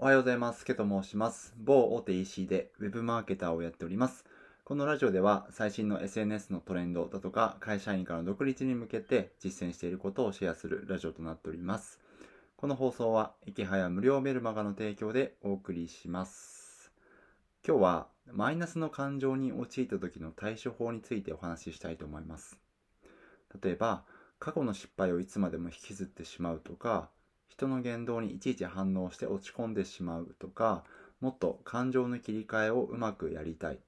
おはようございます。ケと申します。某大手 EC で Web マーケターをやっております。このラジオでは最新の SNS のトレンドだとか会社員からの独立に向けて実践していることをシェアするラジオとなっております。この放送は池早無料メルマガの提供でお送りします。今日はマイナスの感情に陥った時の対処法についてお話ししたいと思います。例えば、過去の失敗をいつまでも引きずってしまうとか、人の言動にいちいち反応して落ち込んでしまうとか、もっと感情の切り替えをうまくやりたい。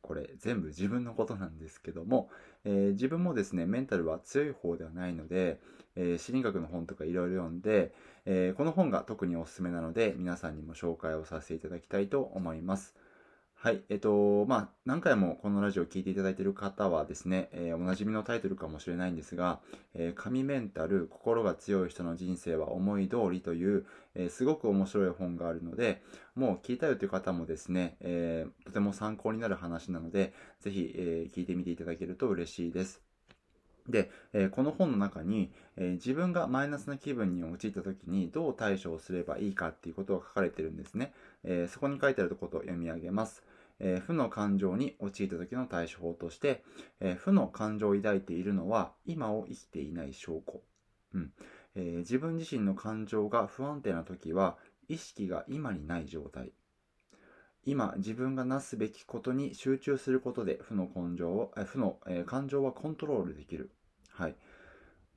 これ全部自分のことなんですけども、えー自分もですね、メンタルは強い方ではないので、えー心理学の本とかいろいろ読んで、えーこの本が特におすすめなので、皆さんにも紹介をさせていただきたいと思います。はい。えっと、まあ、何回もこのラジオを聴いていただいている方はですね、えーおなじみのタイトルかもしれないんですが、えー神メンタル、心が強い人の人生は思い通りという、えーすごく面白い本があるので、もう聞いたよという方もですね、えーとても参考になる話なので、ぜひ、えー聞いてみていただけると嬉しいです。で、えーこの本の中に、えー自分がマイナスな気分に陥った時にどう対処をすればいいかっていうことが書かれてるんですね。えーそこに書いてあることを読み上げます。えー負の感情に陥った時の対処法として、えー負の感情を抱いているのは今を生きていない証拠。うんえー自分自身の感情が不安定な時は意識が今にない状態。今自分がなすべきことに集中することで負の感情を、負の、えー感情はコントロールできる。はい。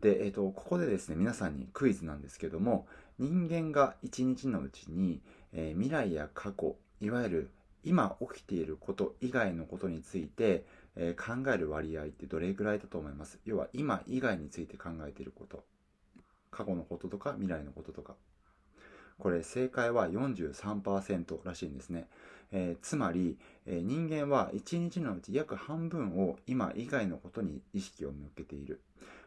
で、えっ、と、ここでですね、皆さんにクイズなんですけども、人間が一日のうちに、えー未来や過去、いわゆる今起きていること以外のことについて、えー考える割合ってどれぐらいだと思います？要は今以外について考えていること。過去のこととか未来のこととか。これ正解は43%らしいんですね。えーつまり、えー人間は1日のうち約半分を今以外のことに意識を向けている。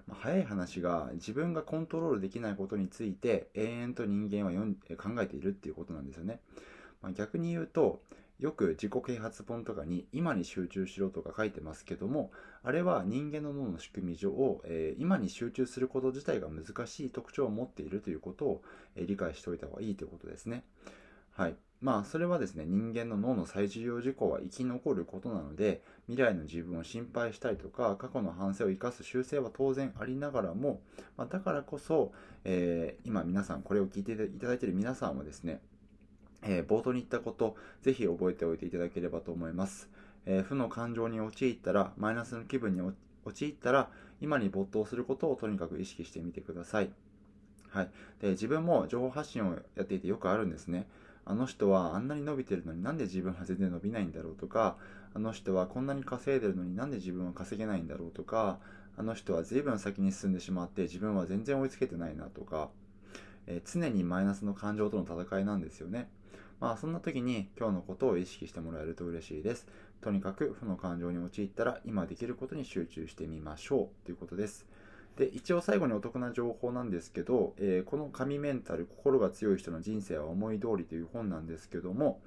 まあ早い話が自分がコントロールできないことについて永遠と人間は考えているっていうことなんですよね。まあ、逆に言うと、よく自己啓発本とかに今に集中しろとか書いてますけども、あれは人間の脳の仕組み上、えー今に集中すること自体が難しい特徴を持っているということを、えー理解しておいた方がいいということですね。はい。まあ、それはですね、人間の脳の最重要事項は生き残ることなので、未来の自分を心配したりとか、過去の反省を生かす修正は当然ありながらも、まあ、だからこそ、えー今皆さん、これを聞いていただいている皆さんはですね、えー冒頭に言ったこと、ぜひ覚えておいていただければと思います。えー負の感情に陥ったら、マイナスの気分に陥ったら、今に没頭することをとにかく意識してみてください。はい。で、自分も情報発信をやっていてよくあるんですね。あの人はあんなに伸びてるのになんで自分は全然伸びないんだろうとか、あの人はこんなに稼いでるのになんで自分は稼げないんだろうとか、あの人は随分先に進んでしまって自分は全然追いつけてないなとか、えー常にマイナスの感情との戦いなんですよね。まあそんな時に今日のことを意識してもらえると嬉しいです。とにかく負の感情に陥ったら今できることに集中してみましょうということです。で、一応最後にお得な情報なんですけど、えーこの神メンタル、心が強い人の人生は思い通りという本なんですけども、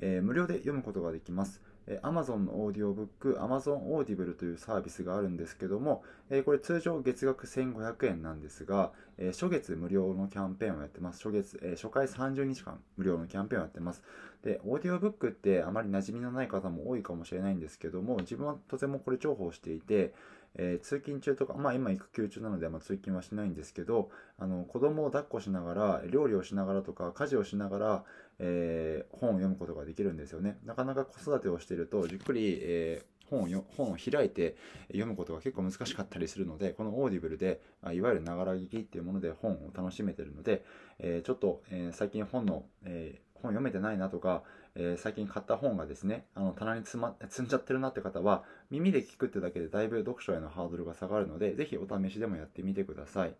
えー無料で読むことができます。え Amazon のオーディオブック、Amazon Audible というサービスがあるんですけども、えこれ通常月額1500円なんですが、え初月無料のキャンペーンをやってます。初月、え初回30日間無料のキャンペーンをやってます。で、オーディオブックってあまり馴染みのない方も多いかもしれないんですけども、自分はとてもこれ重宝していて、えー通勤中とか、まあ今育休中なので、まあ、通勤はしないんですけど、あの子供を抱っこしながら、料理をしながらとか、家事をしながら、えー本を読むことができるんですよね。なかなか子育てをしていると、じっくり、えー本を本を開いて読むことが結構難しかったりするので、この Audible で、いわゆるながら聞きっていうもので本を楽しめてるので、えーちょっと、えー最近本の、えー本読めてないなとか、えー最近買った本がですね、あの棚に積,、ま、積んじゃってるなって方は、耳で聞くってだけでだいぶ読書へのハードルが下がるので、ぜひお試しでもやってみてください。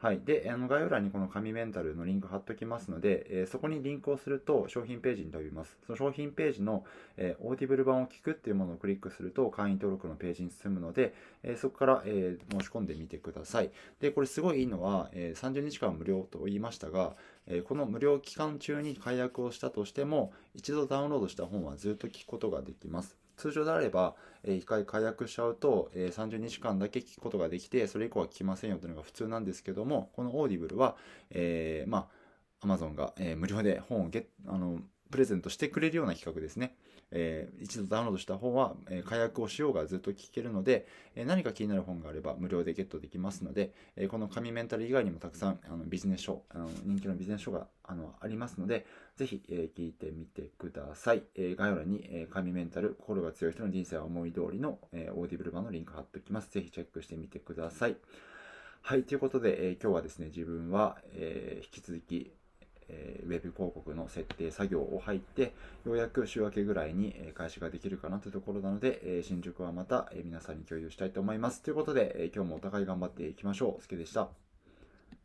はい。で、あの概要欄にこの神メンタルのリンク貼っときますので、えーそこにリンクをすると商品ページに飛びます。その商品ページの、えー Audible 版を聞くっていうものをクリックすると会員登録のページに進むので、えーそこから、えー申し込んでみてください。で、これすごいいいのは、えー30日間無料と言いましたが、えこの無料期間中に解約をしたとしても、一度ダウンロードした本はずっと聞くことができます。通常であれば、え1回解約しちゃうと、え30日間だけ聞くことができて、それ以降は聞けませんよというのが普通なんですけども、この Audible は、えーまあ、Amazon が、えー無料で本をゲッあのプレゼントしてくれるような企画ですね。えー一度ダウンロードした本は、えー解約をしようがずっと聞けるので、えー何か気になる本があれば無料でゲットできますので、えーこの神メンタル以外にもたくさんあのビジネス書あの人気のビジネス書があのありますのでぜひ、えー聞いてみてください、えー概要欄に、えー神メンタル心が強い人の人生は思い通りの、えー Audible 版のリンク貼っておきます。ぜひチェックしてみてください。はいということで、えー今日はですね自分は、えー引き続きえーウェブ広告の設定作業を入って、ようやく週明けぐらいに開始ができるかなというところなので、えー進捗はまた皆さんに共有したいと思います。ということで、え今日もお互い頑張っていきましょう。すけでした。